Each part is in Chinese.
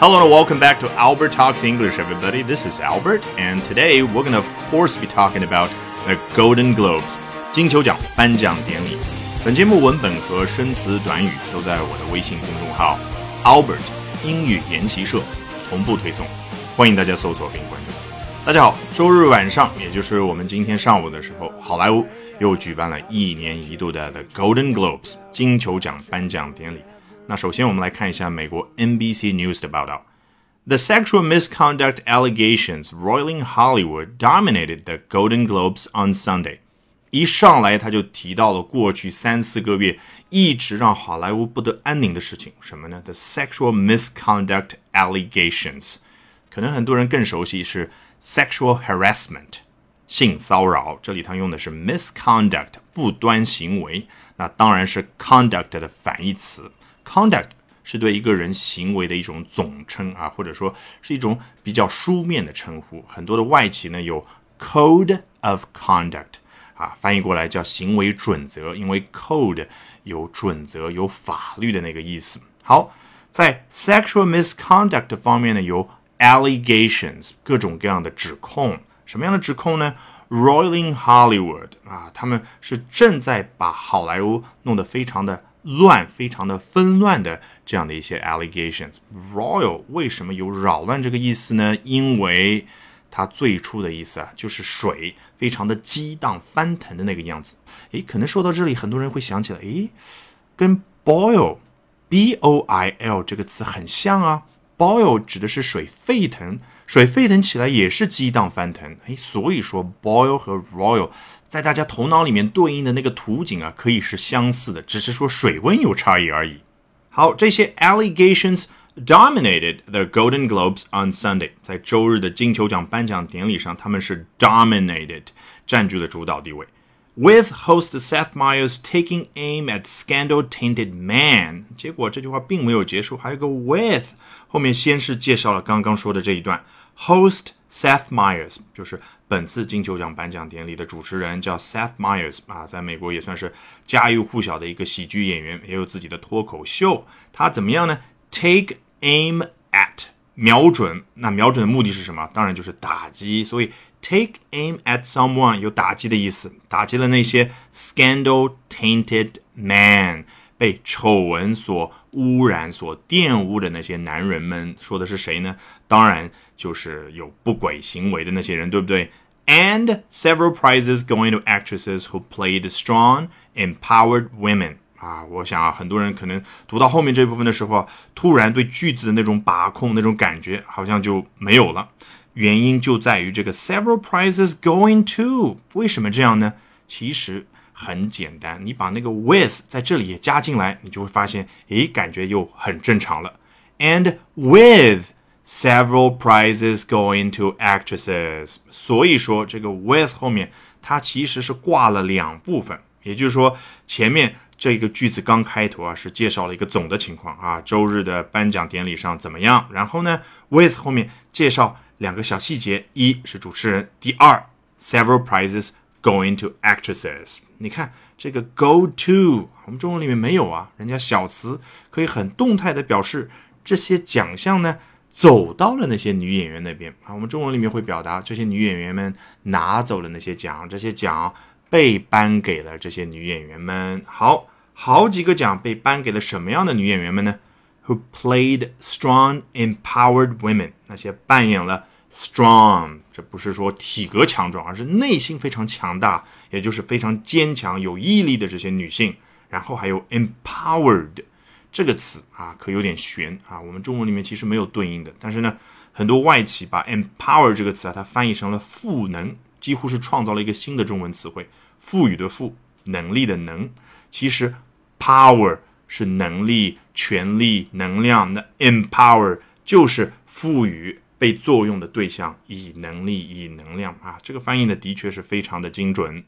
Hello and welcome back to Albert Talks English, everybody. This is Albert, and today we're going to, of course, be talking about the Golden Globes 金球奖颁奖典礼。本节目文本和生词短语都在我的微信公众号 Albert 英语研习社同步推送，欢迎大家搜索并关注。大家好，周日晚上，也就是我们今天上午的时候，好莱坞又举办了一年一度的 The Golden Globes 金球奖颁奖典礼。那首先我们来看一下美国 NBC News 的报道。The sexual misconduct allegations roiling Hollywood dominated the Golden Globes on Sunday。一上来他就提到了过去三四个月一直让好莱坞不得安宁的事情，什么呢？The sexual misconduct allegations，可能很多人更熟悉是 sexual harassment，性骚扰。这里他用的是 misconduct，不端行为，那当然是 conduct 的反义词。 Conduct 是对一个人行为的一种总称啊，或者说是一种比较书面的称呼。很多的外企呢有 Code of Conduct 啊，翻译过来叫行为准则，因为 Code 有准则、有法律的那个意思。好，在 Sexual Misconduct 方面呢，有 Allegations 各种各样的指控。什么样的指控呢？Roiling Hollywood 啊，他们是正在把好莱坞弄得非常的。乱，非常的纷乱的这样的一些 allegations。Royal 为什么有扰乱这个意思呢？因为它最初的意思啊，就是水非常的激荡翻腾的那个样子。诶，可能说到这里，很多人会想起来，诶，跟 boil，b o i l 这个词很像啊。boil 指的是水沸腾，水沸腾起来也是激荡翻腾。诶，所以说 boil 和 royal。在大家头脑里面对应的那个图景啊，可以是相似的，只是说水温有差异而已。好，这些 allegations dominated the Golden Globes on Sunday，在周日的金球奖颁奖典礼上，他们是 dominated，占据了主导地位。With host Seth Meyers taking aim at scandal-tainted man，结果这句话并没有结束，还有个 with，后面先是介绍了刚刚说的这一段，host Seth Meyers 就是。本次金球奖颁奖典礼的主持人叫 Seth Meyers 啊，在美国也算是家喻户晓的一个喜剧演员，也有自己的脱口秀。他怎么样呢？Take aim at 瞄准，那瞄准的目的是什么？当然就是打击。所以 take aim at someone 有打击的意思，打击了那些 scandal tainted man 被丑闻所污染、所玷污的那些男人们。说的是谁呢？当然。就是有不轨行为的那些人，对不对？And several prizes going to actresses who played strong, empowered women. 啊，我想啊，很多人可能读到后面这部分的时候，突然对句子的那种把控、那种感觉好像就没有了。原因就在于这个 several prizes going to，为什么这样呢？其实很简单，你把那个 with 在这里也加进来，你就会发现，诶，感觉又很正常了。And with Several prizes going to actresses，所以说这个 with 后面它其实是挂了两部分，也就是说前面这个句子刚开头啊是介绍了一个总的情况啊，周日的颁奖典礼上怎么样？然后呢，with 后面介绍两个小细节，一是主持人，第二 several prizes going to actresses。你看这个 go to，我们中文里面没有啊，人家小词可以很动态的表示这些奖项呢。走到了那些女演员那边啊，我们中文里面会表达这些女演员们拿走了那些奖，这些奖被颁给了这些女演员们。好，好几个奖被颁给了什么样的女演员们呢？Who played strong, empowered women？那些扮演了 strong，这不是说体格强壮，而是内心非常强大，也就是非常坚强、有毅力的这些女性。然后还有 empowered。这个词啊，可有点悬啊。我们中文里面其实没有对应的，但是呢，很多外企把 empower 这个词啊，它翻译成了赋能，几乎是创造了一个新的中文词汇，赋予的赋，能力的能。其实 power 是能力、权力、能量，那 empower 就是赋予被作用的对象以能力、以能量啊。这个翻译的的确是非常的精准，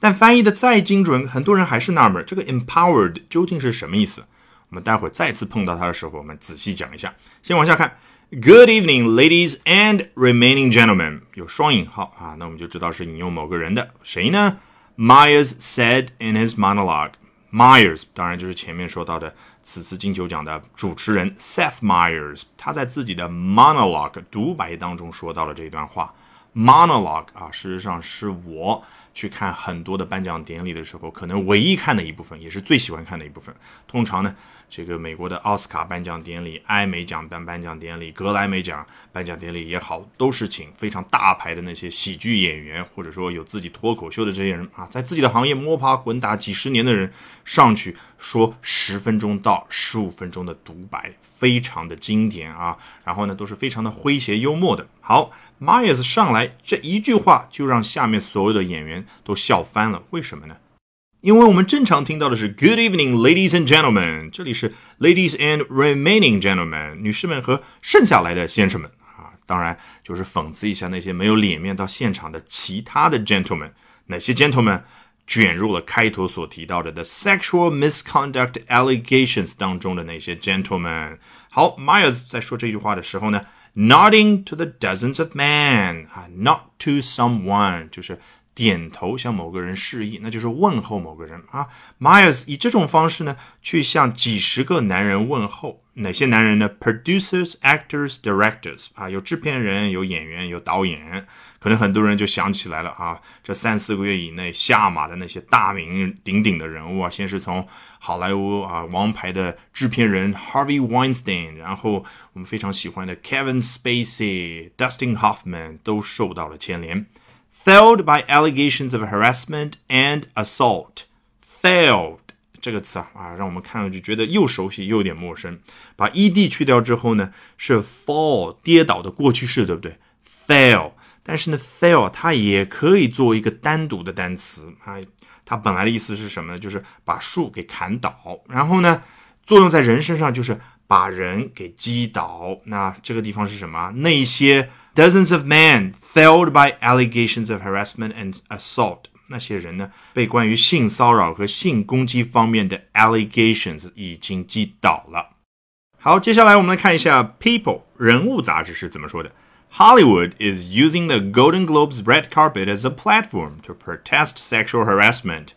但翻译的再精准，很多人还是纳闷，这个 empowered 究竟是什么意思？我们待会儿再次碰到它的时候，我们仔细讲一下。先往下看，Good evening, ladies and remaining gentlemen，有双引号啊，那我们就知道是引用某个人的，谁呢？Myers said in his monologue。Myers 当然就是前面说到的此次金球奖的主持人 Seth Meyers，他在自己的 monologue 独白当中说到了这段话。monologue 啊，事实上是我去看很多的颁奖典礼的时候，可能唯一看的一部分，也是最喜欢看的一部分。通常呢，这个美国的奥斯卡颁奖典礼、艾美奖颁颁奖典礼、格莱美奖颁奖典礼也好，都是请非常大牌的那些喜剧演员，或者说有自己脱口秀的这些人啊，在自己的行业摸爬滚打几十年的人上去说十分钟到十五分钟的独白，非常的经典啊。然后呢，都是非常的诙谐幽默的。好。Myers 上来这一句话就让下面所有的演员都笑翻了，为什么呢？因为我们正常听到的是 Good evening, ladies and gentlemen，这里是 ladies and remaining gentlemen，女士们和剩下来的先生们啊，当然就是讽刺一下那些没有脸面到现场的其他的 gentlemen，哪些 gentlemen 卷入了开头所提到的 the sexual misconduct allegations 当中的那些 gentlemen。好，Myers 在说这句话的时候呢 ？Nodding to the dozens of men 啊，not to someone 就是 点头向某个人示意，那就是问候某个人啊。Myers 以这种方式呢，去向几十个男人问候。哪些男人呢？Producers, actors, directors 啊，有制片人，有演员，有导演。可能很多人就想起来了啊，这三四个月以内下马的那些大名鼎鼎的人物啊，先是从好莱坞啊王牌的制片人 Harvey Weinstein，然后我们非常喜欢的 Kevin Spacey、Dustin Hoffman 都受到了牵连。Failed by allegations of harassment and assault. Failed. 这个词啊啊，让我们看上去觉得又熟悉又有点陌生。把 ed 去掉之后呢，是 fall 跌倒的过去式，对不对？fail，但是呢，fail 它也可以做一个单独的单词啊。它本来的意思是什么呢？就是把树给砍倒。然后呢，作用在人身上就是把人给击倒。那这个地方是什么？那些 dozens of men failed by allegations of harassment and assault。那些人呢，被关于性骚扰和性攻击方面的 allegations 已经击倒了。好，接下来我们来看一下《People》人物杂志是怎么说的。Hollywood is using the Golden Globes red carpet as a platform to protest sexual harassment.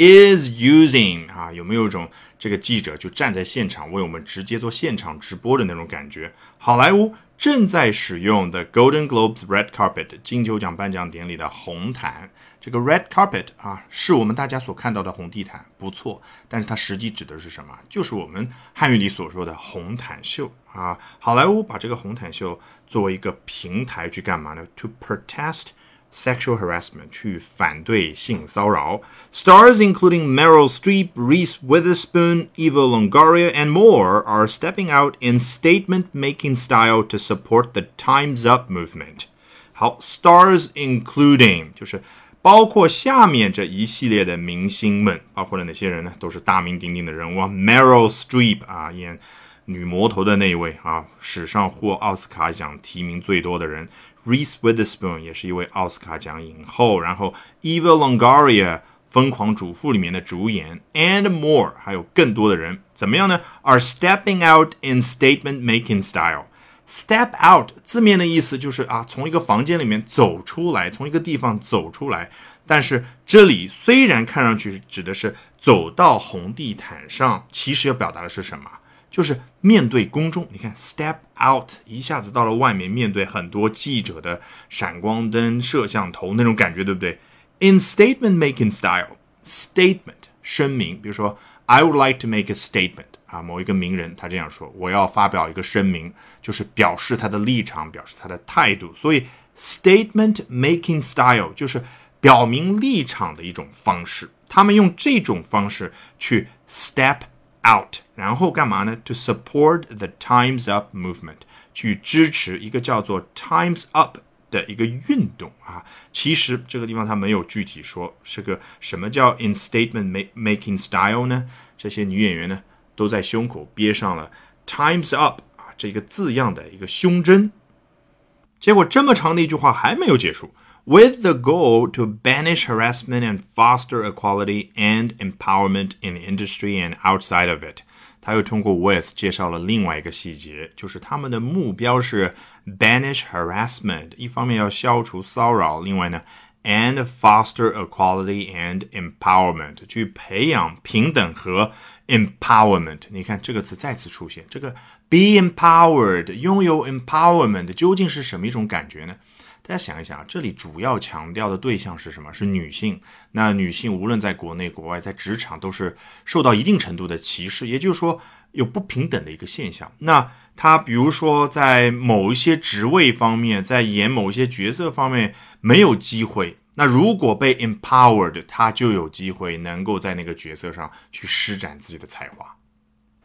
Is using 啊，有没有一种这个记者就站在现场为我们直接做现场直播的那种感觉？好莱坞正在使用 the Golden Globes red carpet 金球奖颁奖典礼的红毯。这个 red carpet 啊，是我们大家所看到的红地毯，不错。但是它实际指的是什么？就是我们汉语里所说的红毯秀啊。好莱坞把这个红毯秀作为一个平台去干嘛呢？To protest sexual harassment，去反对性骚扰。Stars including Meryl Streep, Reese Witherspoon, Eva Longoria, and more are stepping out in statement-making style to support the Times Up movement. 好，stars including 就是包括下面这一系列的明星们，包括了哪些人呢？都是大名鼎鼎的人物啊，Meryl Streep 啊，演女魔头的那一位啊，史上获奥斯卡奖提名最多的人 ；Reese Witherspoon 也是一位奥斯卡奖影后，然后 Eva Longoria《疯狂主妇》里面的主演，and more 还有更多的人，怎么样呢？Are stepping out in statement-making style。Step out 字面的意思就是啊，从一个房间里面走出来，从一个地方走出来。但是这里虽然看上去指的是走到红地毯上，其实要表达的是什么？就是面对公众。你看，step out 一下子到了外面，面对很多记者的闪光灯、摄像头那种感觉，对不对？In statement making style，statement 声明，比如说，I would like to make a statement。啊，某一个名人他这样说：“我要发表一个声明，就是表示他的立场，表示他的态度。所以，statement making style 就是表明立场的一种方式。他们用这种方式去 step out，然后干嘛呢？To support the Times Up movement，去支持一个叫做 Times Up 的一个运动啊。其实这个地方他没有具体说是个什么叫 in statement making style 呢？这些女演员呢？”都在胸口憋上了 “Times Up” 啊这个字样的一个胸针。结果这么长的一句话还没有结束 ，With the goal to banish harassment and foster equality and empowerment in industry and outside of it，他又通过 with 介绍了另外一个细节，就是他们的目标是 banish harassment，一方面要消除骚扰，另外呢 and foster equality and empowerment，去培养平等和 empowerment。你看这个词再次出现，这个 be empowered，拥有 empowerment，究竟是什么一种感觉呢？ 大家想一想，这里主要强调的对象是什么？是女性。那女性无论在国内国外，在职场都是受到一定程度的歧视，也就是说有不平等的一个现象。那她比如说在某一些职位方面，在演某一些角色方面没有机会。那如果被 empowered，她就有机会能够在那个角色上去施展自己的才华。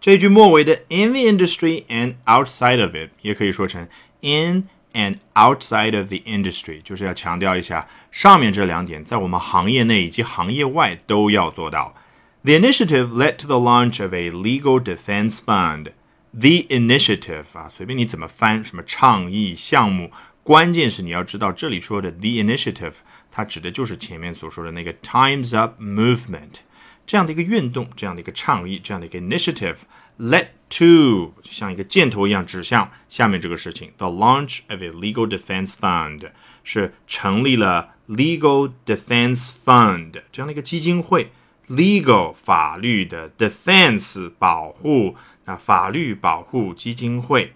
这句末尾的 in the industry and outside of it 也可以说成 in。and outside of the industry，就是要强调一下上面这两点，在我们行业内以及行业外都要做到。The initiative led to the launch of a legal defense fund. The initiative 啊，随便你怎么翻，什么倡议项目，关键是你要知道这里说的 the initiative，它指的就是前面所说的那个 Times Up movement 这样的一个运动，这样的一个倡议，这样的一个 initiative。 Led to 像一个箭头一样指向下面这个事情。The launch of a legal defense fund 是成立了 legal defense fund 这样的一个基金会。legal 法律的 defense 保护，那法律保护基金会。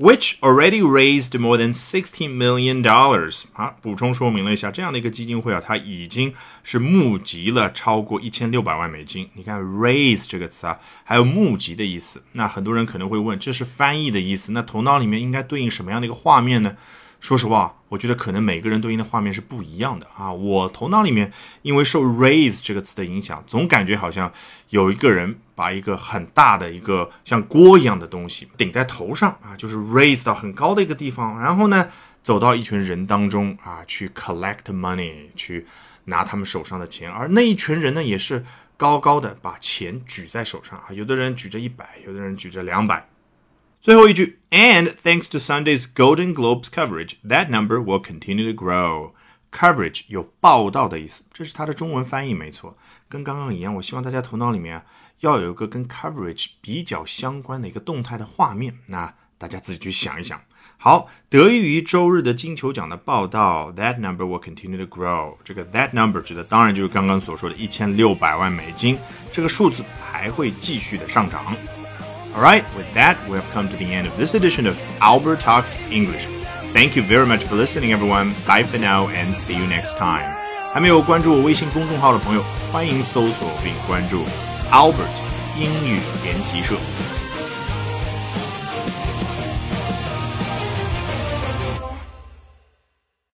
Which already raised more than sixteen million dollars。啊，补充说明了一下，这样的一个基金会啊，它已经是募集了超过一千六百万美金。你看，raise 这个词啊，还有募集的意思。那很多人可能会问，这是翻译的意思，那头脑里面应该对应什么样的一个画面呢？说实话，我觉得可能每个人对应的画面是不一样的啊。我头脑里面因为受 raise 这个词的影响，总感觉好像有一个人把一个很大的一个像锅一样的东西顶在头上啊，就是 raise 到很高的一个地方，然后呢走到一群人当中啊去 collect money，去拿他们手上的钱，而那一群人呢也是高高的把钱举在手上啊，有的人举着一百，有的人举着两百。最后一句，and thanks to Sunday's Golden Globes coverage, that number will continue to grow. Coverage 有报道的意思，这是它的中文翻译没错，跟刚刚一样。我希望大家头脑里面要有一个跟 coverage 比较相关的一个动态的画面，那大家自己去想一想。好，得益于周日的金球奖的报道，that number will continue to grow。这个 that number 指的当然就是刚刚所说的一千六百万美金，这个数字还会继续的上涨。Alright, with that, we have come to the end of this edition of Albert Talks English. Thank you very much for listening, everyone. Bye for now and see you next time. 还没有关注我微信公众号的朋友，欢迎搜索并关注 Albert 英语研习社。